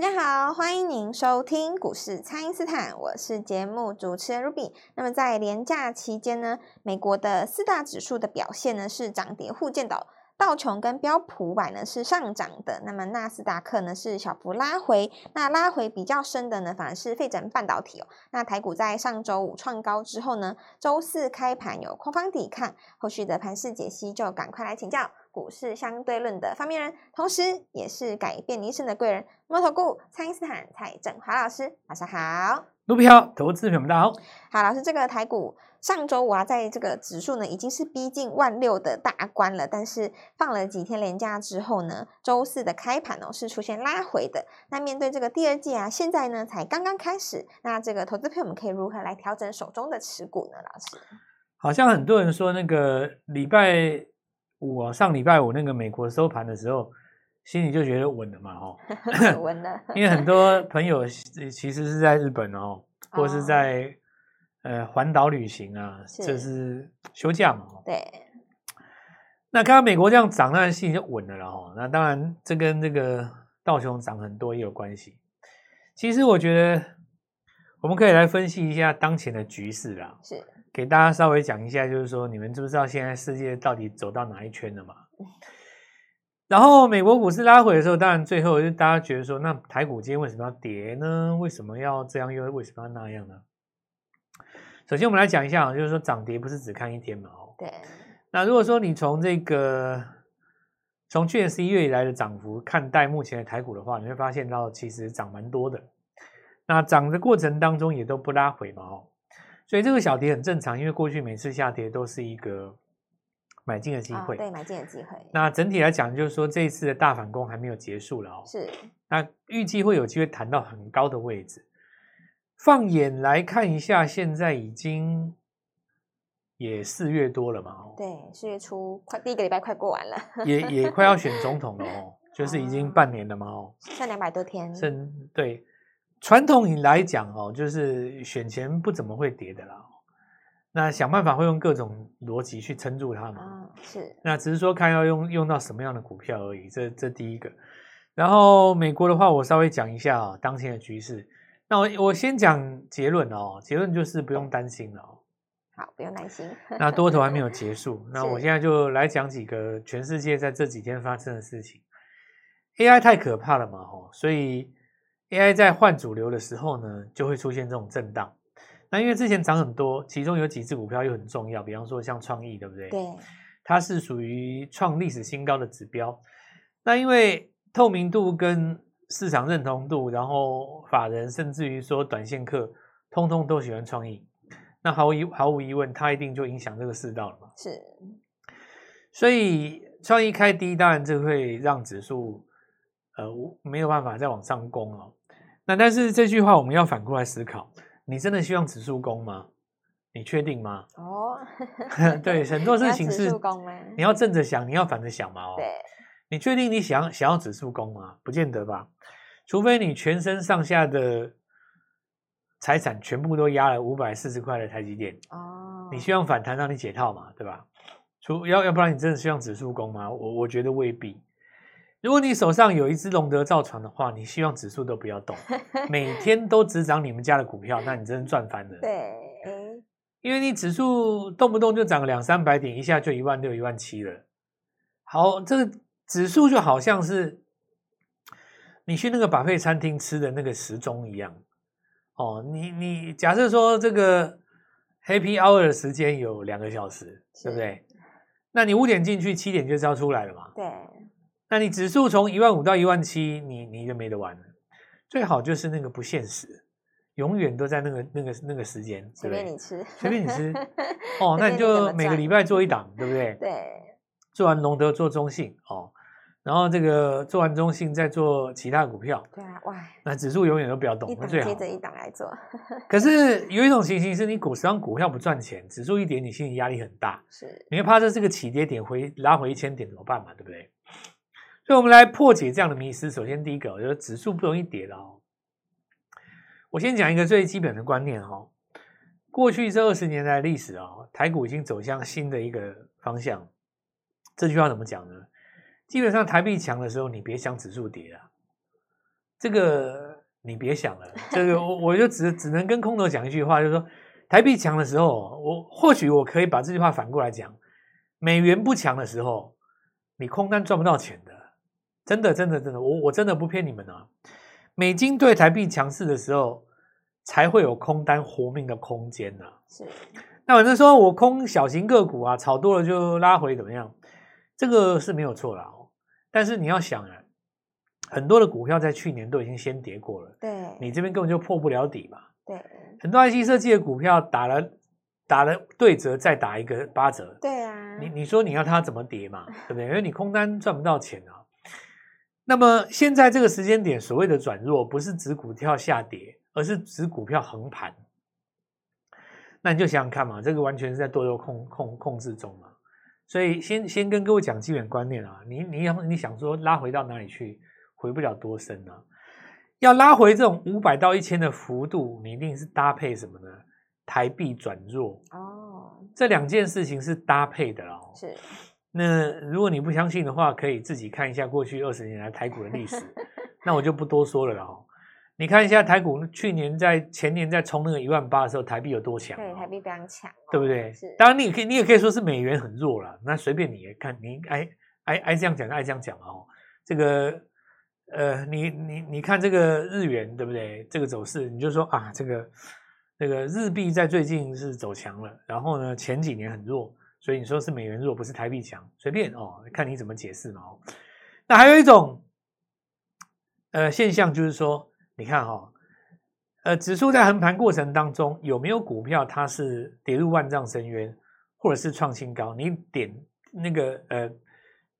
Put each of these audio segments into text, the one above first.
大家好，欢迎您收听股市蔡因斯坦，我是节目主持人 Ruby。那么在连假期间呢，美国的四大指数的表现呢是涨跌互见的。道琼跟标普五百呢是上涨的，那么纳斯达克呢是小幅拉回，那拉回比较深的呢反而是费城半导体哦。那台股在上周五创高之后呢，周四开盘有空方抵抗，后续的盘势解析就赶快来请教股市相对论的发明人，同时也是改变你一生的贵人——摩尔投顾蔡因斯坦蔡振华老师，晚上好。卢比好，投资朋友们大家好。好，老师，这个台股上周五啊，在这个指数呢，已经是逼近万六的大关了。但是放了几天连假之后呢，周四的开盘哦，是出现拉回的。那面对这个第二季啊，现在呢才刚刚开始，那这个投资朋友们可以如何来调整手中的持股呢？老师，好像很多人说那个礼拜五啊，上礼拜五那个美国收盘的时候。心里就觉得稳了嘛，哦，稳了，因为很多朋友其实是在日本哦，或是在呃环岛旅行啊，这是休假嘛，对。那看到美国这样涨，那心里就稳了了哦。那当然，这跟这个道琼涨很多也有关系。其实我觉得我们可以来分析一下当前的局势啦，是给大家稍微讲一下，就是说你们知不知道现在世界到底走到哪一圈了嘛？然后美国股市拉回的时候，当然最后就大家觉得说，那台股今天为什么要跌呢？为什么要这样？又为什么要那样呢？首先，我们来讲一下，就是说涨跌不是只看一天嘛。哦，对。那如果说你从这个从去年十一月以来的涨幅看待目前的台股的话，你会发现到其实涨蛮多的。那涨的过程当中也都不拉回嘛。哦，所以这个小跌很正常，因为过去每次下跌都是一个。买进的机会，哦，对，买进的机会。那整体来讲，就是说这一次的大反攻还没有结束了哦。是。那预计会有机会弹到很高的位置。放眼来看一下，现在已经也四月多了嘛，哦。对，四月初快第一个礼拜快过完了，也也快要选总统了哦，就是已经 半年了嘛哦，剩两百多天。剩对，传统来讲哦，就是选前不怎么会跌的啦。那想办法会用各种逻辑去撑住它嘛？嗯，是。那只是说看要用用到什么样的股票而已。这这第一个。然后美国的话，我稍微讲一下啊，当前的局势。那我我先讲结论哦，结论就是不用担心了哦。好，不用担心。那多头还没有结束。那我现在就来讲几个全世界在这几天发生的事情。AI 太可怕了嘛，吼，所以 AI 在换主流的时候呢，就会出现这种震荡。那因为之前涨很多，其中有几只股票又很重要，比方说像创意，对不对？对，它是属于创历史新高的指标。那因为透明度跟市场认同度，然后法人甚至于说短线客，通通都喜欢创意。那毫无疑毫无疑问，它一定就影响这个世道了嘛。是，所以创意开低，当然就会让指数呃没有办法再往上攻哦。那但是这句话我们要反过来思考。你真的希望指数攻吗？你确定吗？哦，对，很多事情是你要正着想，你要反着想嘛。哦，对，你确定你想想要指数攻吗？不见得吧，除非你全身上下的财产全部都压了五百四十块的台积电哦，你希望反弹让你解套嘛，对吧？除要要不然你真的希望指数攻吗？我我觉得未必。如果你手上有一只龙德造船的话，你希望指数都不要动，每天都只涨你们家的股票，那你真的赚翻了。对，因为你指数动不动就涨个两三百点，一下就一万六、一万七了。好，这个指数就好像是你去那个 buffet 餐厅吃的那个时钟一样。哦，你你假设说这个 happy hour 的时间有两个小时，对不对？那你五点进去，七点就是要出来了嘛？对。那你指数从一万五到一万七，你你就没得玩了。最好就是那个不现实，永远都在那个那个那个时间，随便你吃，随便你吃。哦，那你就每个礼拜做一档，对不对？对。做完龙德做中信哦，然后这个做完中信再做其他股票。对啊，哇！那指数永远都不要动，一档接着一档来做。可是有一种情形是你股市当股票不赚钱，指数一点，你心理压力很大。是。你会怕这是个起跌点回拉回一千点怎么办嘛？对不对？所以，我们来破解这样的迷思。首先，第一个，我觉得指数不容易跌的哦。我先讲一个最基本的观念哈。过去这二十年来历史啊，台股已经走向新的一个方向。这句话怎么讲呢？基本上，台币强的时候，你别想指数跌了。这个你别想了，这个我我就只只能跟空头讲一句话，就是说台币强的时候，我或许我可以把这句话反过来讲，美元不强的时候，你空单赚不到钱的，真的真的真的，我我真的不骗你们啊，美金对台币强势的时候，才会有空单活命的空间呢、啊。是，那反正说我空小型个股啊，炒多了就拉回怎么样？这个是没有错啦。但是你要想啊，很多的股票在去年都已经先跌过了，对，你这边根本就破不了底嘛。对，很多 IC 设计的股票打了打了对折，再打一个八折。对啊，你你说你要它怎么跌嘛？对不对？因为你空单赚不到钱啊。那么现在这个时间点，所谓的转弱，不是指股票下跌，而是指股票横盘。那你就想想看嘛，这个完全是在多头控控控制中嘛。所以先先跟各位讲基本观念啊，你你要你想说拉回到哪里去，回不了多深啊。要拉回这种五百到一千的幅度，你一定是搭配什么呢？台币转弱哦，这两件事情是搭配的哦。是。那如果你不相信的话，可以自己看一下过去二十年来台股的历史，那我就不多说了啦。你看一下台股，去年在前年在冲那个一万八的时候，台币有多强？对，台币非常强，对不对？是。当然，你也可以，你也可以说是美元很弱了。那随便你看，你爱爱爱这样讲，爱这样讲哦。这个呃，你你你看这个日元，对不对？这个走势，你就说啊，这个这个日币在最近是走强了，然后呢，前几年很弱，所以你说是美元弱，不是台币强，随便哦，看你怎么解释嘛。哦，那还有一种呃现象就是说。你看哈、哦，呃，指数在横盘过程当中有没有股票它是跌入万丈深渊，或者是创新高？你点那个呃，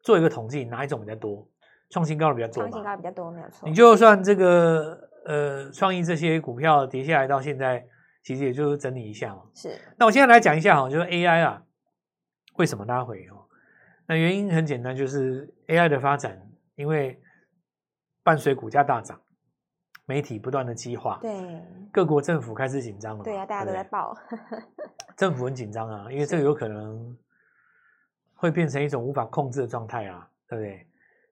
做一个统计，哪一种比较多？创新高的比较多。创新高比较多，没有错。你就算这个呃，创意这些股票跌下来到现在，其实也就是整理一下嘛。是。那我现在来讲一下哈，就是 AI 啊，为什么拉回哦？那原因很简单，就是 AI 的发展，因为伴随股价大涨。媒体不断的激化，对各国政府开始紧张了。对啊，大家都在报，政府很紧张啊，因为这个有可能会变成一种无法控制的状态啊，对不对？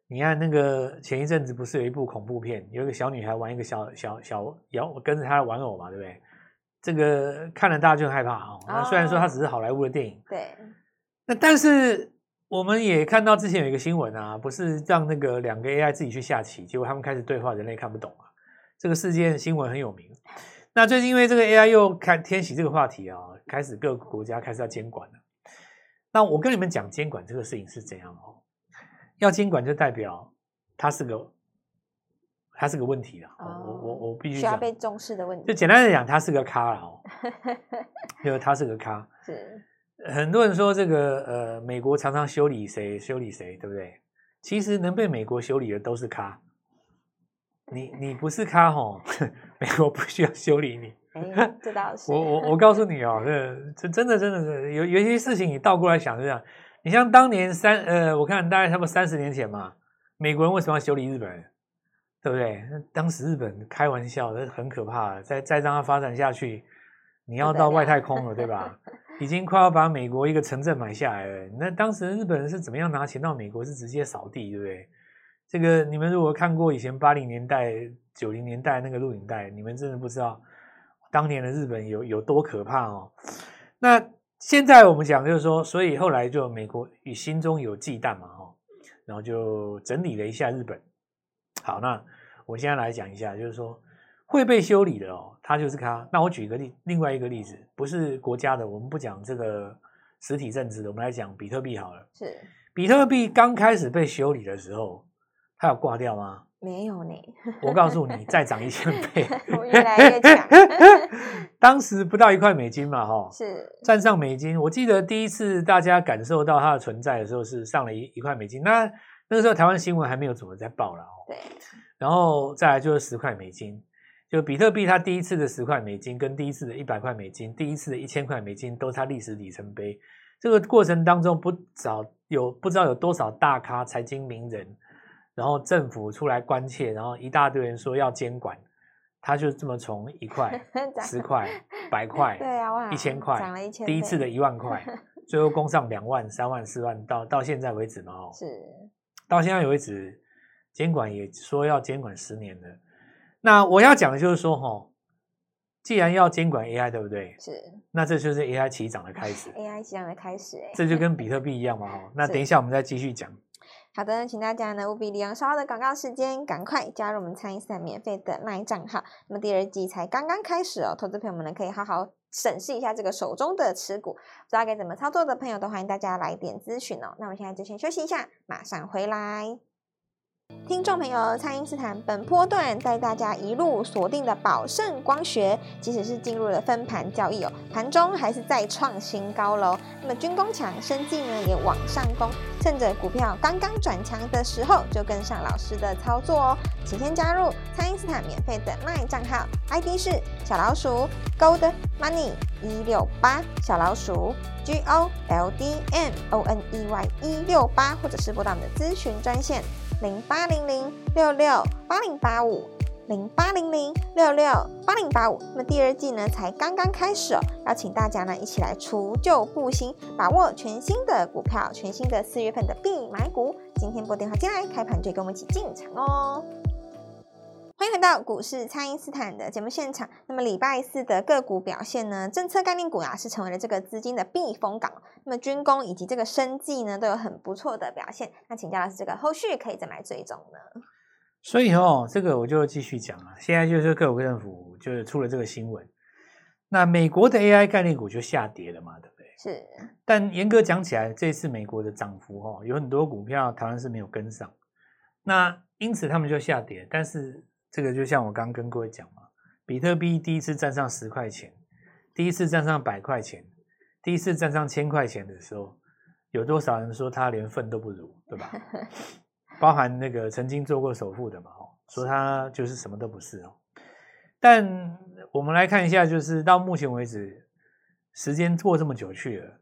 你看那个前一阵子不是有一部恐怖片，有一个小女孩玩一个小小小摇，跟着她的玩偶嘛，对不对？这个看了大家就害怕啊、哦。那虽然说它只是好莱坞的电影，对，那但是我们也看到之前有一个新闻啊，不是让那个两个 AI 自己去下棋，结果他们开始对话，人类看不懂啊。这个事件新闻很有名，那最近因为这个 AI 又开天喜这个话题啊，开始各个国家开始要监管了。那我跟你们讲监管这个事情是怎样哦？要监管就代表它是个它是个问题了。哦、我我我必须需要被重视的问题。就简单的讲，它是个咖了哦。因为它是个咖。是。很多人说这个呃，美国常常修理谁修理谁，对不对？其实能被美国修理的都是咖。你你不是咖吼，美国不需要修理你。哎，这倒是。我我我告诉你哦，这这真的真的是有有些事情你倒过来想是这样。你像当年三呃，我看大概差不多三十年前嘛，美国人为什么要修理日本人？对不对？当时日本开玩笑，那很可怕。再再让它发展下去，你要到外太空了，对吧？已经快要把美国一个城镇买下来了。那当时日本人是怎么样拿钱到美国？是直接扫地，对不对？这个你们如果看过以前八零年代、九零年代那个录影带，你们真的不知道当年的日本有有多可怕哦。那现在我们讲就是说，所以后来就美国与心中有忌惮嘛，哦，然后就整理了一下日本。好，那我现在来讲一下，就是说会被修理的哦，它就是它。那我举一个例，另外一个例子，不是国家的，我们不讲这个实体政治的，我们来讲比特币好了。是，比特币刚开始被修理的时候。它有挂掉吗？没有呢。我告诉你，再涨一千倍，我越来越强。当时不到一块美金嘛，哈，是站上美金。我记得第一次大家感受到它的存在的时候，是上了一一块美金。那那个时候台湾新闻还没有怎么在报了哦。对。然后再来就是十块美金，就比特币它第一次的十块美金，跟第一次的一百块美金，第一次的一千块美金，都是它历史里程碑。这个过程当中，不少有不知道有多少大咖、财经名人。然后政府出来关切，然后一大堆人说要监管，他就这么从一块、十块、百 块、对啊，一千块，涨了一千，第一次的一万块，最后攻上两万、三万、四万，到到现在为止嘛，哦，是，到现在为止，监管也说要监管十年了，那我要讲的就是说，哈，既然要监管 AI，对不对？是。那这就是 AI 起涨的开始。AI 起涨的开始，哎，这就跟比特币一样嘛，哈。那等一下我们再继续讲。好的，请大家呢务必利用稍后的广告时间，赶快加入我们蔡因斯坦免费的 LINE 账号。那么第二季才刚刚开始哦，投资朋友们呢可以好好审视一下这个手中的持股，不知道该怎么操作的朋友都欢迎大家来电咨询哦。那我们现在就先休息一下，马上回来。听众朋友，蔡因斯坦本波段带大家一路锁定的宝盛光学，即使是进入了分盘交易哦，盘中还是再创新高喽。那么军工强，生技呢也往上攻，趁着股票刚刚转强的时候，就跟上老师的操作哦。请先加入蔡因斯坦免费的 LINE 账号，ID 是小老鼠 Gold Money 一六八，小老鼠 G O L D M O N E Y 一六八，或者是拨打我们的咨询专线。零八零零六六八零八五，零八零零六六八零八五。那么第二季呢，才刚刚开始哦，邀请大家呢一起来除旧布新，把握全新的股票，全新的四月份的必买股。今天拨电话进来，开盘就跟我们一起进场哦。欢迎回到股市，蔡因斯坦的节目现场。那么礼拜四的个股表现呢？政策概念股啊，是成为了这个资金的避风港。那么军工以及这个生技呢，都有很不错的表现。那请教老师，这个后续可以怎么来追踪呢？所以哦，这个我就继续讲啊。现在就是各国政府就是出了这个新闻，那美国的 AI 概念股就下跌了嘛，对不对？是。但严格讲起来，这次美国的涨幅哦，有很多股票台湾是没有跟上，那因此他们就下跌，但是。这个就像我刚刚跟各位讲嘛，比特币第一次站上十块钱，第一次站上百块钱，第一次站上千块钱的时候，有多少人说他连粪都不如，对吧？包含那个曾经做过首富的嘛，哦，说他就是什么都不是哦。但我们来看一下，就是到目前为止，时间过这么久去了，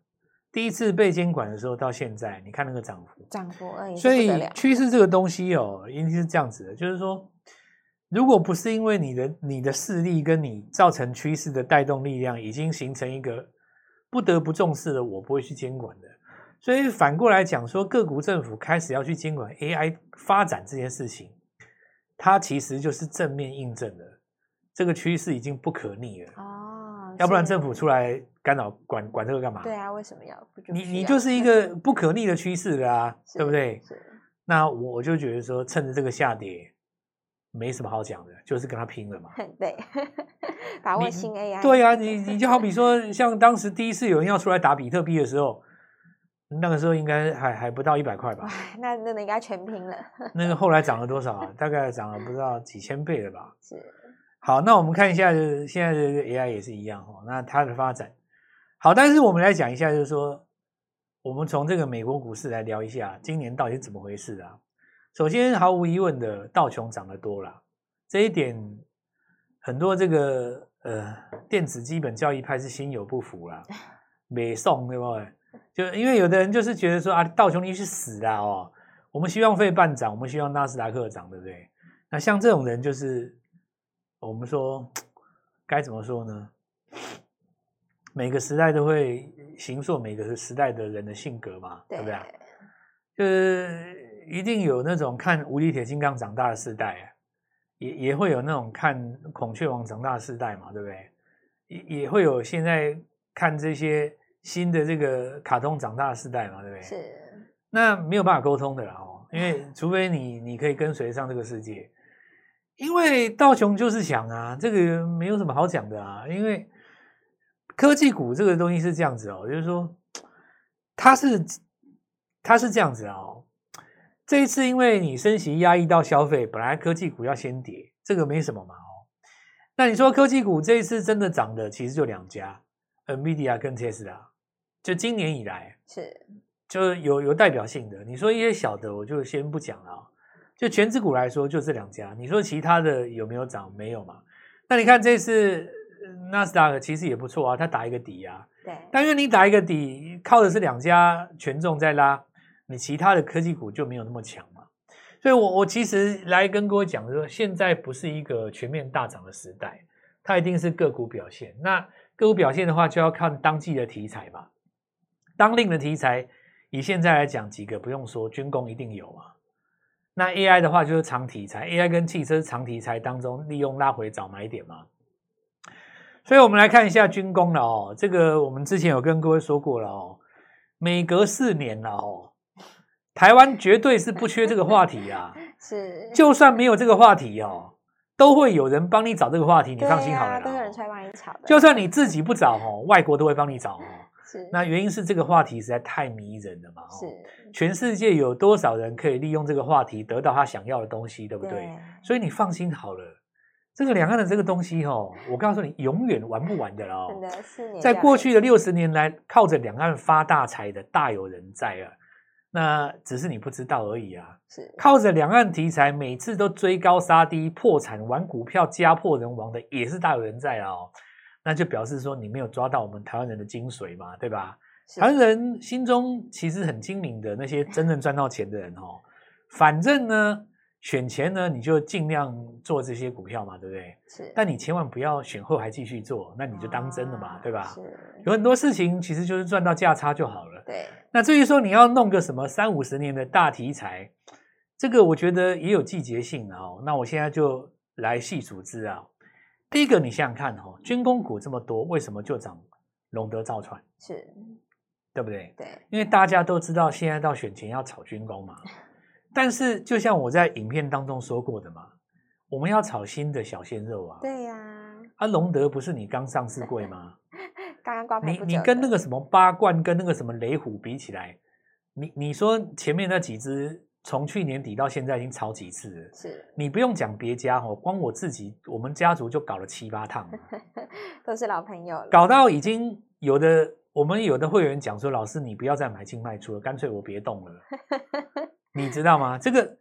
第一次被监管的时候到现在，你看那个涨幅，涨幅而已。所以趋势这个东西哦，一定是这样子的，就是说。如果不是因为你的你的势力跟你造成趋势的带动力量已经形成一个不得不重视的，我不会去监管的。所以反过来讲说，各国政府开始要去监管 AI 发展这件事情，它其实就是正面印证了这个趋势已经不可逆了。哦，要不然政府出来干扰管管这个干嘛？对啊，为什么要？你你就是一个 不可逆的趋势了啊，对不对？是。那我我就觉得说，趁着这个下跌。没什么好讲的，就是跟他拼了嘛。对，把握新 AI。对、啊，你 你就好比说，像当时第一次有人要出来打比特币的时候，那个时候应该还还不到一百块吧？那那个应该全拼了。那个后来涨了多少啊？大概涨了不知道几千倍了吧？是。好，那我们看一下，就是现在的 AI 也是一样哦。那它的发展，好，但是我们来讲一下，就是说，我们从这个美国股市来聊一下，今年到底是怎么回事啊？首先，毫无疑问的，道琼涨得多了，这一点很多这个呃电子基本教育派是心有不服啦，美送对不对？就因为有的人就是觉得说啊，道琼你去死啦哦，我们希望费半涨，我们希望纳斯达克涨，对不对？那像这种人就是我们说该怎么说呢？每个时代都会形塑每个时代的人的性格嘛，对不对？就是。一定有那种看无敌铁金刚长大的世代，也也会有那种看孔雀王长大的世代嘛，对不对？也也会有现在看这些新的这个卡通长大的时代嘛，对不对？是。那没有办法沟通的啦哦，因为除非你你可以跟随上这个世界，因为道琼就是强啊，这个没有什么好讲的啊，因为科技股这个东西是这样子哦，就是说它是它是这样子哦。这一次，因为你升息压抑到消费，本来科技股要先跌，这个没什么嘛哦。那你说科技股这一次真的涨的，其实就两家，NVIDIA 跟 Tesla，就今年以来是就有有代表性的。你说一些小的，我就先不讲了。就全指股来说，就这两家。你说其他的有没有涨？没有嘛。那你看这次纳斯达克其实也不错啊，它打一个底啊。对。但因为你打一个底，靠的是两家权重在拉。你其他的科技股就没有那么强嘛，所以我我其实来跟各位讲说，现在不是一个全面大涨的时代，它一定是个股表现。那个股表现的话，就要看当季的题材嘛。当令的题材，以现在来讲，几个不用说，军工一定有啊。那 AI 的话就是长题材，AI 跟汽车长题材当中利用拉回找买点嘛。所以我们来看一下军工了哦，这个我们之前有跟各位说过了哦，每隔四年了哦，台湾绝对是不缺这个话题啊。是，就算没有这个话题哦，都会有人帮你找这个话题，你放心好了啦。都有人出来帮你找。就算你自己不找哦，外国都会帮你找哦。是。那原因是这个话题实在太迷人了嘛。是。全世界有多少人可以利用这个话题得到他想要的东西，对不对？对。所以你放心好了，这个两岸的这个东西哦，我告诉你，永远玩不完的哦。真的，四年。在过去的六十年来，靠着两岸发大财的大有人在啊。那只是你不知道而已啊！是靠着两岸题材，每次都追高杀低、破产、玩股票家破人亡的，也是大有人在哦。那就表示说你没有抓到我们台湾人的精髓嘛，对吧？台湾人心中其实很精明的那些真正赚到钱的人哦，反正呢。选前呢，你就尽量做这些股票嘛，对不对？是。但你千万不要选后还继续做，那你就当真了嘛，啊、对吧？是。有很多事情其实就是赚到价差就好了。对。那至于说你要弄个什么三五十年的大题材，这个我觉得也有季节性的哦。那我现在就来细数资料。第一个，你想想看哦，军工股这么多，为什么就涨龙德造船？是。对不对？对。因为大家都知道，现在到选前要炒军工嘛。但是，就像我在影片当中说过的嘛，我们要炒新的小鲜肉啊。对呀。啊，龙德不是你刚上市贵吗？刚刚挂 牌。你你跟那个什么八冠跟那个什么雷虎比起来，你你说前面那几只从去年底到现在已经炒几次了？是。你不用讲别家哦，光我自己，我们家族就搞了七八趟，都是老朋友了。搞到已经有的，我们有的会员讲说，老师你不要再买进卖出了，干脆我别动了。你知道吗？这个，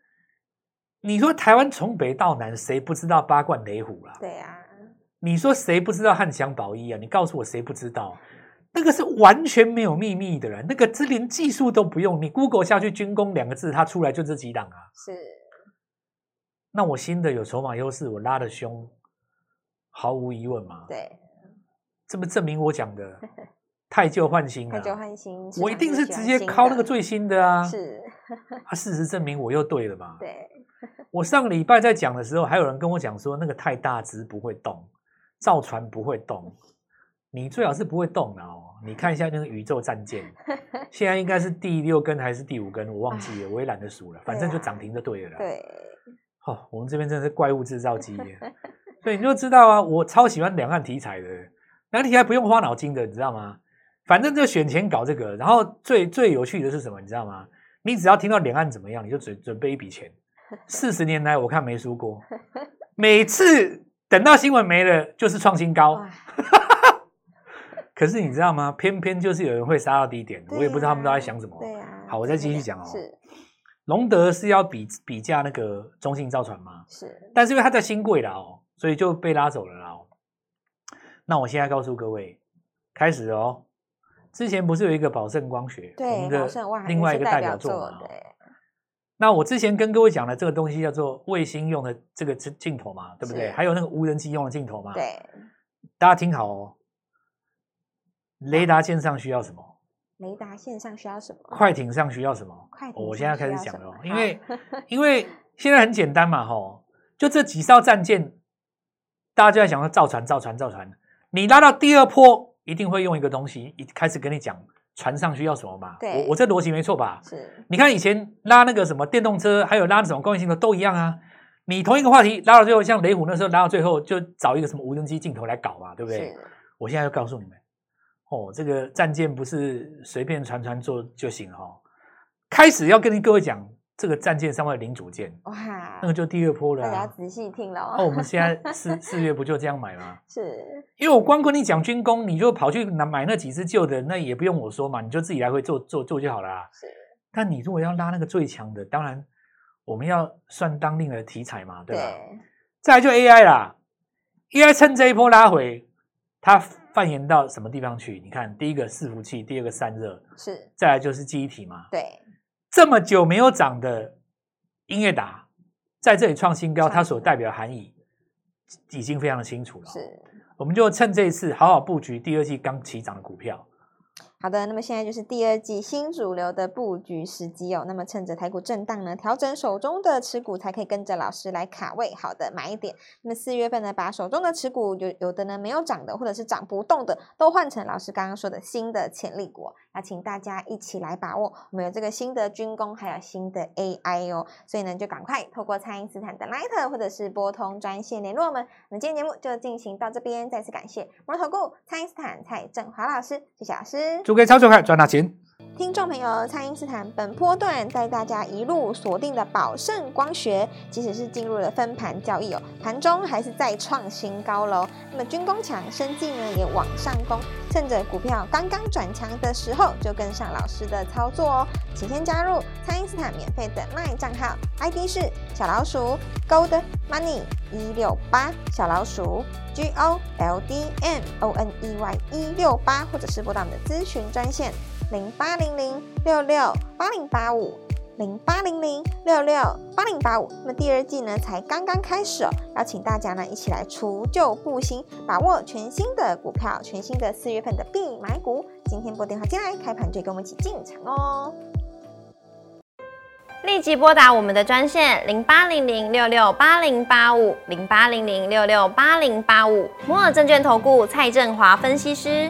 你说台湾从北到南，谁不知道八冠雷虎啦？对啊。你说谁不知道汉翔宝一啊？你告诉我谁不知道？那个是完全没有秘密的人，那个这连技术都不用，你 Google 下去“军工”两个字，它出来就这几档啊。是。那我新的有筹码优势，我拉的凶，毫无疑问嘛。对。这不证明我讲的。太旧换新啊！太旧换新，我一定是直接靠那个最新的啊！是，啊，事实证明我又对了嘛？对，我上个礼拜在讲的时候，还有人跟我讲说那个太大只不会动，造船不会动，你最好是不会动的哦。你看一下那个宇宙战舰，现在应该是第六根还是第五根，我忘记了，我也懒得数了，反正就涨停就对了啦。对，哦，我们这边真的是怪物制造机，所以你就知道啊，我超喜欢两岸题材的，两岸题材不用花脑筋的，你知道吗？反正就选钱搞这个，然后最最有趣的是什么？你知道吗？你只要听到两岸怎么样，你就准准备一笔钱。四十年来我看没输过，每次等到新闻没了就是创新高。可是你知道吗？偏偏就是有人会杀到低点，我也不知道他们都在想什么。对啊。好，我再继续讲哦。是。隆德是要比比价那个中信造船吗？是。但是因为它在新贵了哦，所以就被拉走了哦。那我现在告诉各位，开始哦。之前不是有一个宝盛光学，对，我们的另外一个代表作嘛？对。那我之前跟各位讲的这个东西叫做卫星用的这个镜镜头嘛，对不对？还有那个无人机用的镜头嘛？对。大家听好哦，雷达线上需要什么？雷达线上需要什么？快艇上需要什么？快艇。我现在开始讲了哦，因为 因为现在很简单嘛，吼，就这几艘战舰，大家就在想说造船、造船、造船，你拉到第二波。一定会用一个东西，一开始跟你讲船上需要什么嘛？对，我我这逻辑没错吧？是。你看以前拉那个什么电动车，还有拉那种光学镜头都一样啊。你同一个话题拉到最后，像雷虎那时候拉到最后，就找一个什么无人机镜头来搞嘛，对不对？我现在就告诉你们，哦，这个战舰不是随便传传做就行了哦。开始要跟各位讲。这个战舰上面的零组件，哇，那个就第二波了。大家仔细听了哦。那我们现在 四四月不就这样买吗？是，因为我光跟你讲军工，你就跑去拿买那几只旧的，那也不用我说嘛，你就自己来回做做做就好了。是。但你如果要拉那个最强的，当然我们要算当令的题材嘛，对吧？对。再来就 AI 啦，AI 趁这一波拉回，它蔓延到什么地方去？你看，第一个伺服器，第二个散热，是。再来就是记忆体嘛。对。这么久没有涨的音乐达，在这里创新高，它所代表的含义已经非常的清楚了。是，我们就趁这一次好好布局第二季刚起涨的股票。好的，那么现在就是第二季新主流的布局时机哦。那么趁着台股震荡呢，调整手中的持股，才可以跟着老师来卡位好的买一点。那么四月份呢，把手中的持股有有的呢没有涨的，或者是涨不动的，都换成老师刚刚说的新的潜力股。那请大家一起来把握，我们有这个新的军工，还有新的 AI 哦。所以呢，就赶快透过蔡因斯坦的 Line 或者是拨通专线联络我们。那么今天节目就进行到这边，再次感谢摩尔投顾蔡因斯坦蔡振华老师，谢谢老师。祝各位操作快赚大钱！听众朋友，蔡因斯坦本波段带大家一路锁定的宝盛光学，即使是进入了分盘交易哦，盘中还是再创新高喽。那么军工强，生技呢也往上攻，趁着股票刚刚转强的时候，就跟上老师的操作哦。请先加入蔡因斯坦免费的 LINE 账号，ID 是小老鼠 Gold Money 一六八，小老鼠 G O L D M O N E Y 一六八，或者是拨打我们的咨询专线。零八零零六六八零八五，零八零零六六八零八五。那么第二季呢，才刚刚开始哦，邀请大家呢一起来除旧布新，把握全新的股票，全新的四月份的必买股。今天拨电话进来，开盘就跟我们一起进场哦。立即拨打我们的专线零八零零六六八零八五，零八零零六六八零八五。摩尔证券投顾蔡振华分析师。